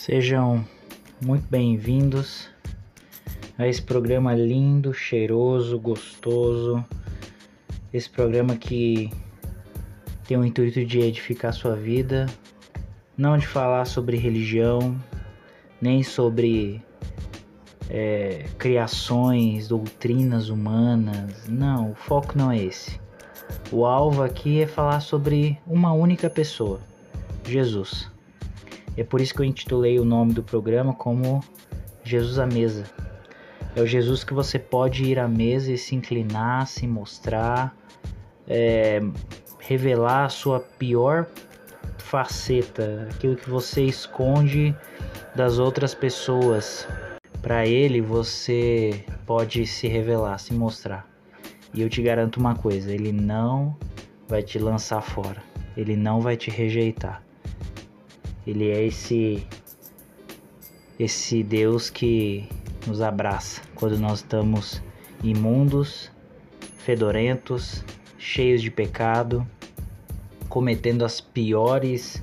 Sejam muito bem-vindos a esse programa lindo, cheiroso, gostoso. Esse programa que tem o intuito de edificar sua vida, não de falar sobre religião, nem sobre é, criações, doutrinas humanas. Não, o foco não é esse. O alvo aqui é falar sobre uma única pessoa, Jesus. É por isso que eu intitulei o nome do programa como Jesus à Mesa. É o Jesus que você pode ir à mesa e se inclinar, se mostrar, é, revelar a sua pior faceta, aquilo que você esconde das outras pessoas. Para ele você pode se revelar, se mostrar. E eu te garanto uma coisa, ele não vai te lançar fora. Ele não vai te rejeitar. Ele é esse esse Deus que nos abraça quando nós estamos imundos, fedorentos, cheios de pecado, cometendo as piores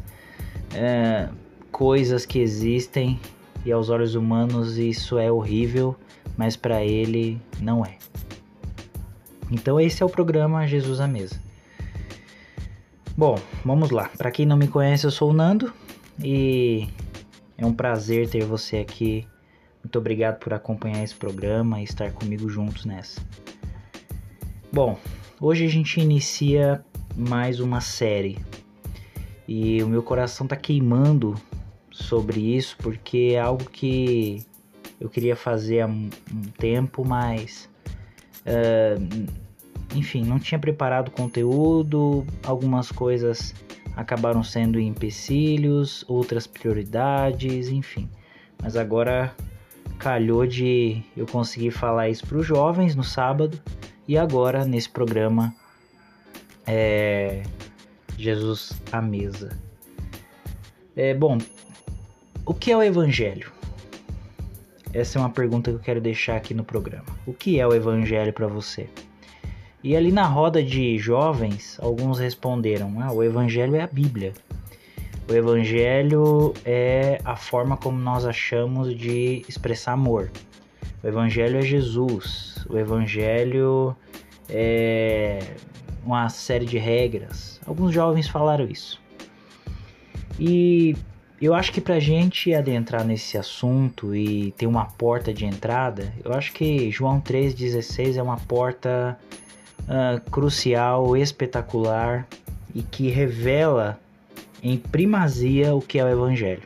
é, coisas que existem e aos olhos humanos isso é horrível, mas para ele não é. Então esse é o programa Jesus à Mesa. Bom, vamos lá. Para quem não me conhece, eu sou o Nando e é um prazer ter você aqui. Muito obrigado por acompanhar esse programa e estar comigo juntos nessa. Bom, hoje a gente inicia mais uma série e o meu coração tá queimando sobre isso porque é algo que eu queria fazer há um tempo, mas uh, enfim, não tinha preparado conteúdo, algumas coisas acabaram sendo empecilhos, outras prioridades, enfim. Mas agora calhou de eu conseguir falar isso para os jovens no sábado e agora nesse programa é, Jesus à mesa. É, bom, o que é o Evangelho? Essa é uma pergunta que eu quero deixar aqui no programa. O que é o Evangelho para você? E ali na roda de jovens, alguns responderam: ah, o Evangelho é a Bíblia. O Evangelho é a forma como nós achamos de expressar amor. O Evangelho é Jesus. O Evangelho é uma série de regras. Alguns jovens falaram isso. E eu acho que pra gente adentrar nesse assunto e ter uma porta de entrada, eu acho que João 3,16 é uma porta uh, crucial, espetacular e que revela em primazia o que é o Evangelho.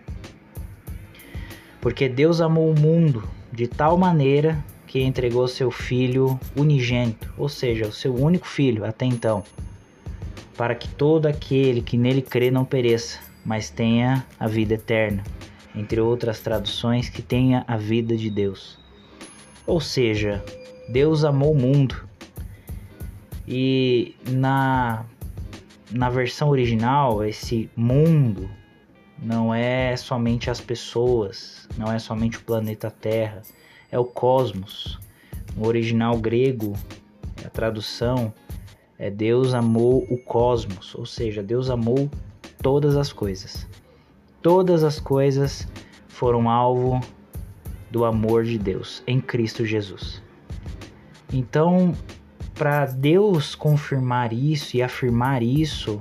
Porque Deus amou o mundo de tal maneira que entregou seu Filho unigênito, ou seja, o seu único filho até então, para que todo aquele que nele crê não pereça, mas tenha a vida eterna. Entre outras traduções, que tenha a vida de Deus. Ou seja, Deus amou o mundo e na, na versão original, esse mundo não é somente as pessoas, não é somente o planeta Terra, é o cosmos. No original grego, a tradução é Deus amou o cosmos, ou seja, Deus amou todas as coisas. Todas as coisas foram alvo do amor de Deus em Cristo Jesus. Então, para Deus confirmar isso e afirmar isso,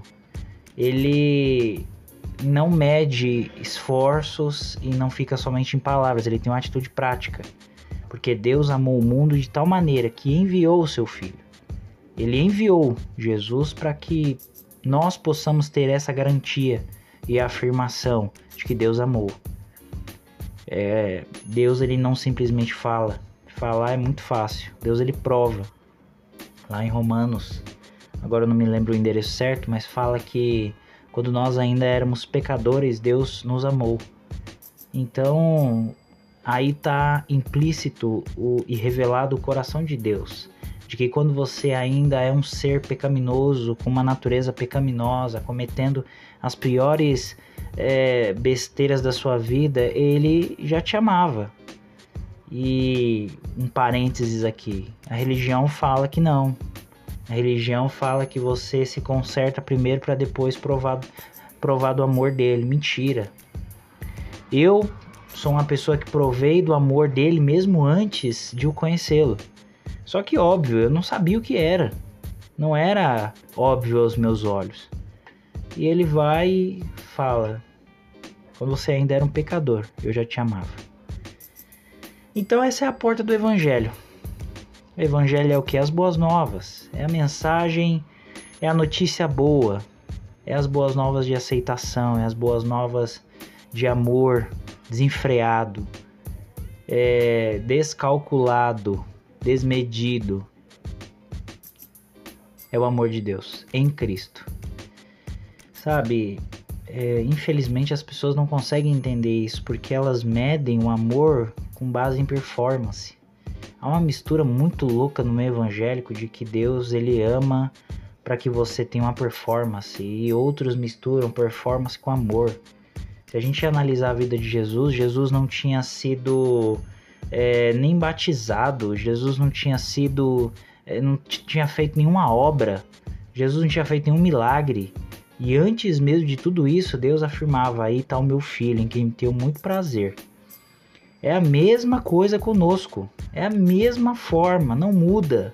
ele não mede esforços e não fica somente em palavras, ele tem uma atitude prática. Porque Deus amou o mundo de tal maneira que enviou o seu filho. Ele enviou Jesus para que nós possamos ter essa garantia e afirmação de que Deus amou. É, Deus ele não simplesmente fala. Falar é muito fácil. Deus ele prova lá em Romanos, agora eu não me lembro o endereço certo, mas fala que quando nós ainda éramos pecadores, Deus nos amou. Então, aí está implícito o, e revelado o coração de Deus, de que quando você ainda é um ser pecaminoso, com uma natureza pecaminosa, cometendo as piores é, besteiras da sua vida, ele já te amava. E um parênteses aqui, a religião fala que não. A religião fala que você se conserta primeiro para depois provar, provar do amor dele. Mentira. Eu sou uma pessoa que provei do amor dele mesmo antes de o conhecê-lo. Só que óbvio, eu não sabia o que era. Não era óbvio aos meus olhos. E ele vai e fala: Quando você ainda era um pecador, eu já te amava. Então, essa é a porta do Evangelho. O Evangelho é o que? As boas novas. É a mensagem, é a notícia boa. É as boas novas de aceitação, é as boas novas de amor desenfreado, é descalculado, desmedido. É o amor de Deus em Cristo. Sabe, é, infelizmente as pessoas não conseguem entender isso porque elas medem o amor com base em performance. Há uma mistura muito louca no meio evangélico de que Deus ele ama para que você tenha uma performance e outros misturam performance com amor. Se a gente analisar a vida de Jesus, Jesus não tinha sido é, nem batizado, Jesus não tinha sido, é, não tinha feito nenhuma obra, Jesus não tinha feito nenhum milagre. E antes mesmo de tudo isso, Deus afirmava: Aí está o meu filho, em quem tenho muito prazer. É a mesma coisa conosco, é a mesma forma, não muda.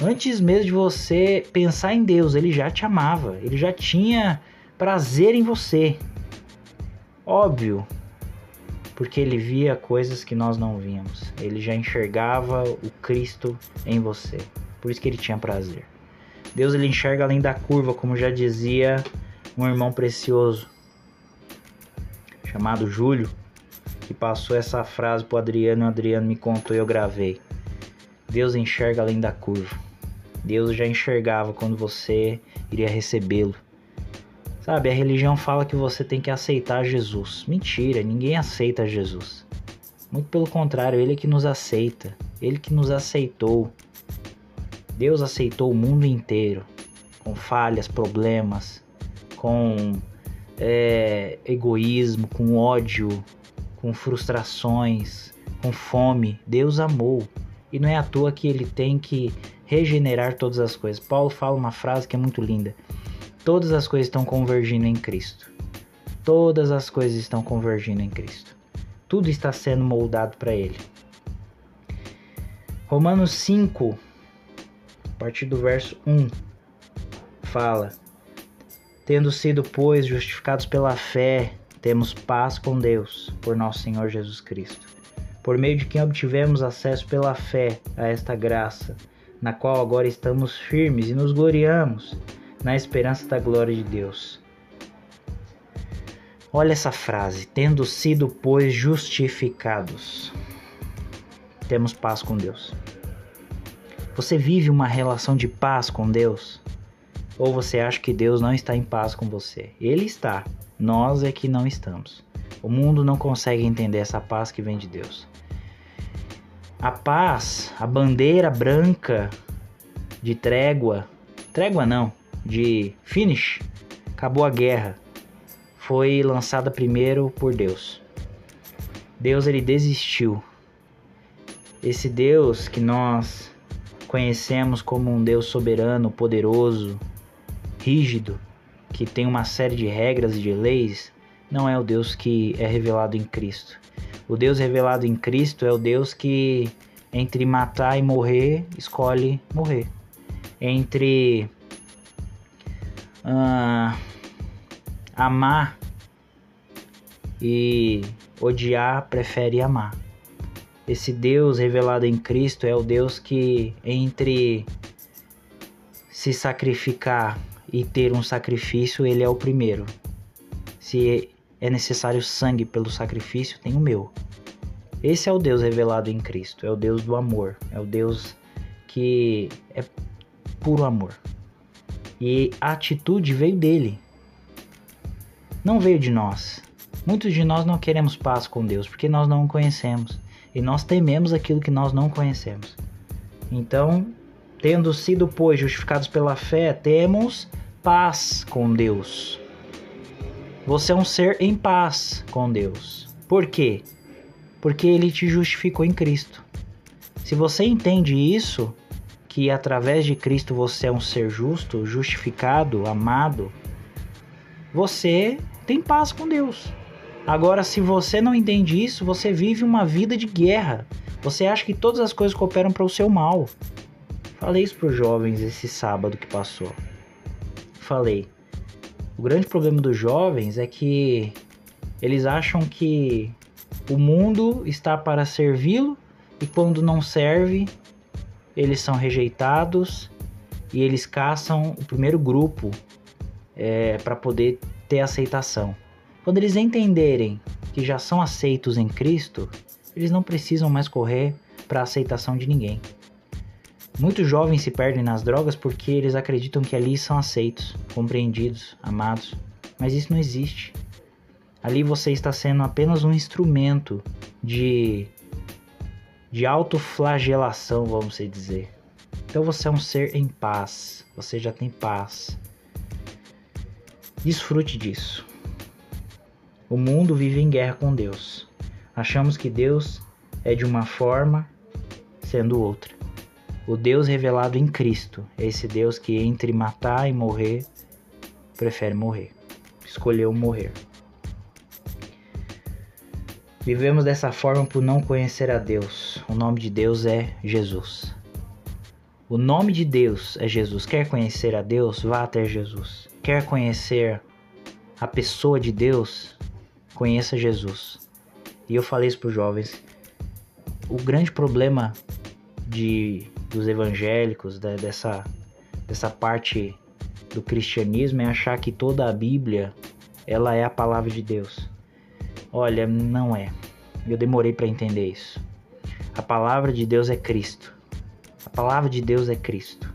Antes mesmo de você pensar em Deus, ele já te amava, ele já tinha prazer em você. Óbvio, porque ele via coisas que nós não víamos. Ele já enxergava o Cristo em você. Por isso que ele tinha prazer. Deus ele enxerga além da curva, como já dizia um irmão precioso chamado Júlio, que passou essa frase pro Adriano, e o Adriano me contou e eu gravei. Deus enxerga além da curva. Deus já enxergava quando você iria recebê-lo. Sabe, a religião fala que você tem que aceitar Jesus. Mentira, ninguém aceita Jesus. Muito pelo contrário, ele é que nos aceita. Ele que nos aceitou. Deus aceitou o mundo inteiro, com falhas, problemas, com é, egoísmo, com ódio, com frustrações, com fome. Deus amou. E não é à toa que ele tem que regenerar todas as coisas. Paulo fala uma frase que é muito linda: Todas as coisas estão convergindo em Cristo. Todas as coisas estão convergindo em Cristo. Tudo está sendo moldado para Ele. Romanos 5, a partir do verso 1, fala: Tendo sido, pois, justificados pela fé, temos paz com Deus, por nosso Senhor Jesus Cristo, por meio de quem obtivemos acesso pela fé a esta graça na qual agora estamos firmes e nos gloriamos na esperança da glória de Deus. Olha essa frase: tendo sido, pois, justificados, temos paz com Deus. Você vive uma relação de paz com Deus? Ou você acha que Deus não está em paz com você? Ele está, nós é que não estamos. O mundo não consegue entender essa paz que vem de Deus. A paz, a bandeira branca de trégua, trégua não, de finish, acabou a guerra, foi lançada primeiro por Deus. Deus ele desistiu. Esse Deus que nós conhecemos como um Deus soberano, poderoso, rígido, que tem uma série de regras e de leis, não é o Deus que é revelado em Cristo. O Deus revelado em Cristo é o Deus que, entre matar e morrer, escolhe morrer. Entre uh, amar e odiar, prefere amar. Esse Deus revelado em Cristo é o Deus que, entre se sacrificar e ter um sacrifício, ele é o primeiro. Se é necessário sangue pelo sacrifício, tem o meu. Esse é o Deus revelado em Cristo, é o Deus do amor, é o Deus que é puro amor. E a atitude veio dele, não veio de nós. Muitos de nós não queremos paz com Deus porque nós não o conhecemos e nós tememos aquilo que nós não conhecemos. Então, tendo sido, pois, justificados pela fé, temos paz com Deus você é um ser em paz com Deus. Por quê? Porque ele te justificou em Cristo. Se você entende isso, que através de Cristo você é um ser justo, justificado, amado, você tem paz com Deus. Agora, se você não entende isso, você vive uma vida de guerra. Você acha que todas as coisas cooperam para o seu mal. Falei isso para os jovens esse sábado que passou. Falei. O grande problema dos jovens é que eles acham que o mundo está para servi-lo e quando não serve, eles são rejeitados e eles caçam o primeiro grupo é, para poder ter aceitação. Quando eles entenderem que já são aceitos em Cristo, eles não precisam mais correr para a aceitação de ninguém. Muitos jovens se perdem nas drogas porque eles acreditam que ali são aceitos, compreendidos, amados, mas isso não existe. Ali você está sendo apenas um instrumento de de autoflagelação, vamos dizer. Então você é um ser em paz, você já tem paz. Desfrute disso. O mundo vive em guerra com Deus. Achamos que Deus é de uma forma, sendo outra. O Deus revelado em Cristo é esse Deus que entre matar e morrer, prefere morrer. Escolheu morrer. Vivemos dessa forma por não conhecer a Deus. O nome de Deus é Jesus. O nome de Deus é Jesus. Quer conhecer a Deus? Vá até Jesus. Quer conhecer a pessoa de Deus? Conheça Jesus. E eu falei isso para os jovens. O grande problema de, dos evangélicos, da, dessa, dessa parte do cristianismo, é achar que toda a Bíblia ela é a palavra de Deus. Olha, não é. Eu demorei para entender isso. A palavra de Deus é Cristo. A palavra de Deus é Cristo.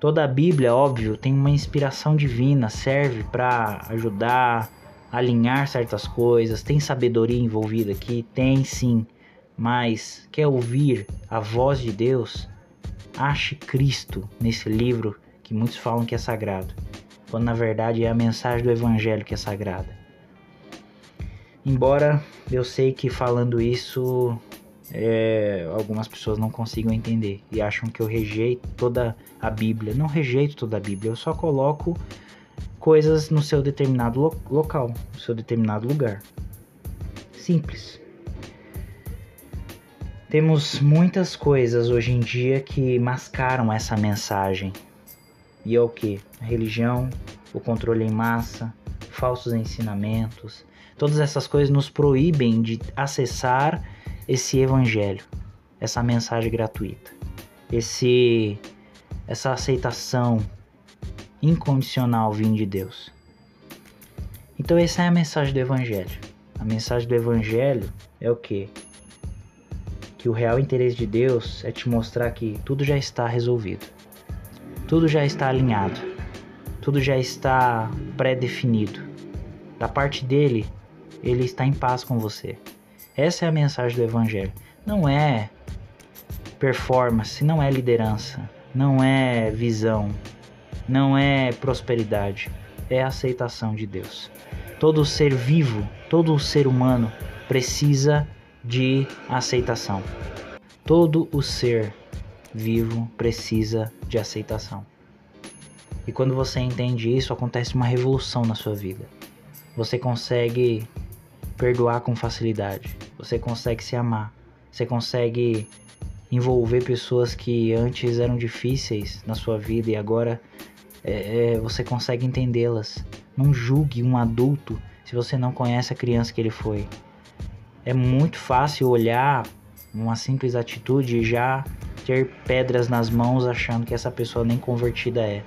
Toda a Bíblia, óbvio, tem uma inspiração divina, serve para ajudar, alinhar certas coisas, tem sabedoria envolvida aqui, tem sim. Mas quer ouvir a voz de Deus? Ache Cristo nesse livro que muitos falam que é sagrado, quando na verdade é a mensagem do evangelho que é sagrada. Embora eu sei que falando isso é, algumas pessoas não consigam entender e acham que eu rejeito toda a Bíblia. Não rejeito toda a Bíblia, eu só coloco coisas no seu determinado lo local, no seu determinado lugar. Simples. Temos muitas coisas hoje em dia que mascaram essa mensagem. E é o que? Religião, o controle em massa, falsos ensinamentos, Todas essas coisas nos proíbem de acessar esse evangelho, essa mensagem gratuita, esse essa aceitação incondicional vindo de Deus. Então essa é a mensagem do evangelho. A mensagem do evangelho é o que? Que o real interesse de Deus é te mostrar que tudo já está resolvido. Tudo já está alinhado. Tudo já está pré-definido. Da parte dele, ele está em paz com você. Essa é a mensagem do Evangelho. Não é performance, não é liderança, não é visão, não é prosperidade, é aceitação de Deus. Todo ser vivo, todo ser humano precisa de aceitação. Todo o ser vivo precisa de aceitação. E quando você entende isso, acontece uma revolução na sua vida. Você consegue perdoar com facilidade. Você consegue se amar. Você consegue envolver pessoas que antes eram difíceis na sua vida e agora é, é, você consegue entendê-las. Não julgue um adulto se você não conhece a criança que ele foi. É muito fácil olhar uma simples atitude e já ter pedras nas mãos achando que essa pessoa nem convertida é.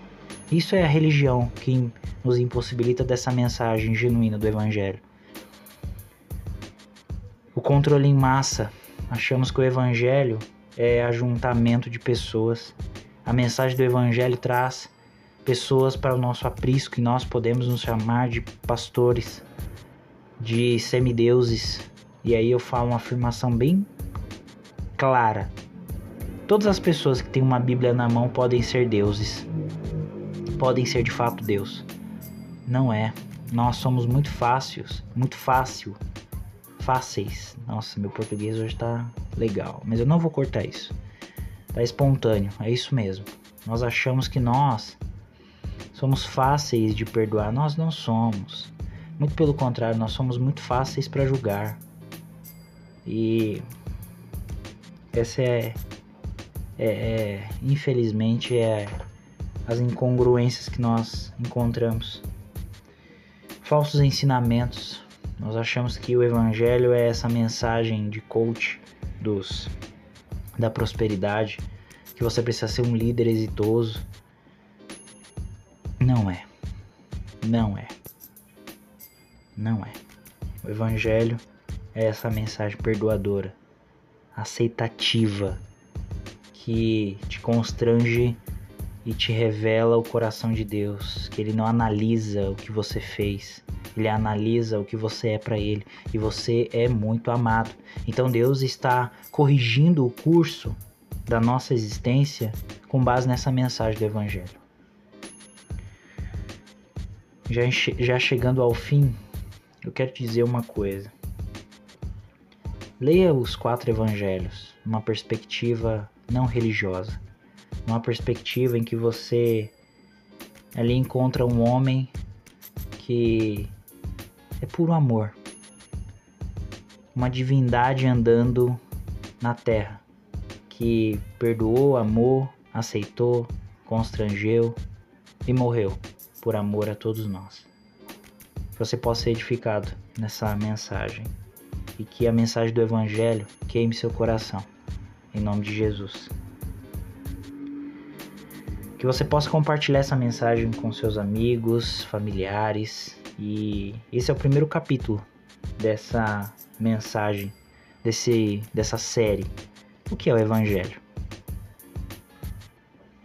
Isso é a religião que nos impossibilita dessa mensagem genuína do Evangelho. O controle em massa. Achamos que o evangelho é ajuntamento de pessoas. A mensagem do evangelho traz pessoas para o nosso aprisco e nós podemos nos chamar de pastores, de semideuses. E aí eu falo uma afirmação bem clara. Todas as pessoas que têm uma Bíblia na mão podem ser deuses. Podem ser de fato Deus. Não é. Nós somos muito fáceis, muito fácil fáceis. Nossa, meu português hoje tá legal, mas eu não vou cortar isso. Tá espontâneo, é isso mesmo. Nós achamos que nós somos fáceis de perdoar, nós não somos. Muito pelo contrário, nós somos muito fáceis para julgar. E essa é, é, é, infelizmente é as incongruências que nós encontramos. Falsos ensinamentos. Nós achamos que o evangelho é essa mensagem de coach dos da prosperidade, que você precisa ser um líder exitoso. Não é. Não é. Não é. O evangelho é essa mensagem perdoadora, aceitativa, que te constrange e te revela o coração de Deus, que ele não analisa o que você fez, ele analisa o que você é para ele e você é muito amado. Então Deus está corrigindo o curso da nossa existência com base nessa mensagem do evangelho. Já, já chegando ao fim, eu quero te dizer uma coisa. Leia os quatro evangelhos numa perspectiva não religiosa. Uma perspectiva em que você ali encontra um homem que é puro amor, uma divindade andando na terra, que perdoou, amou, aceitou, constrangeu e morreu por amor a todos nós. Que você possa ser edificado nessa mensagem e que a mensagem do Evangelho queime seu coração. Em nome de Jesus que você possa compartilhar essa mensagem com seus amigos, familiares. E esse é o primeiro capítulo dessa mensagem, desse, dessa série. O que é o Evangelho?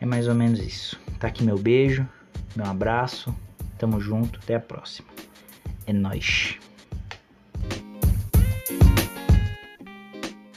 É mais ou menos isso. Tá aqui meu beijo, meu abraço. Tamo junto, até a próxima. É nóis.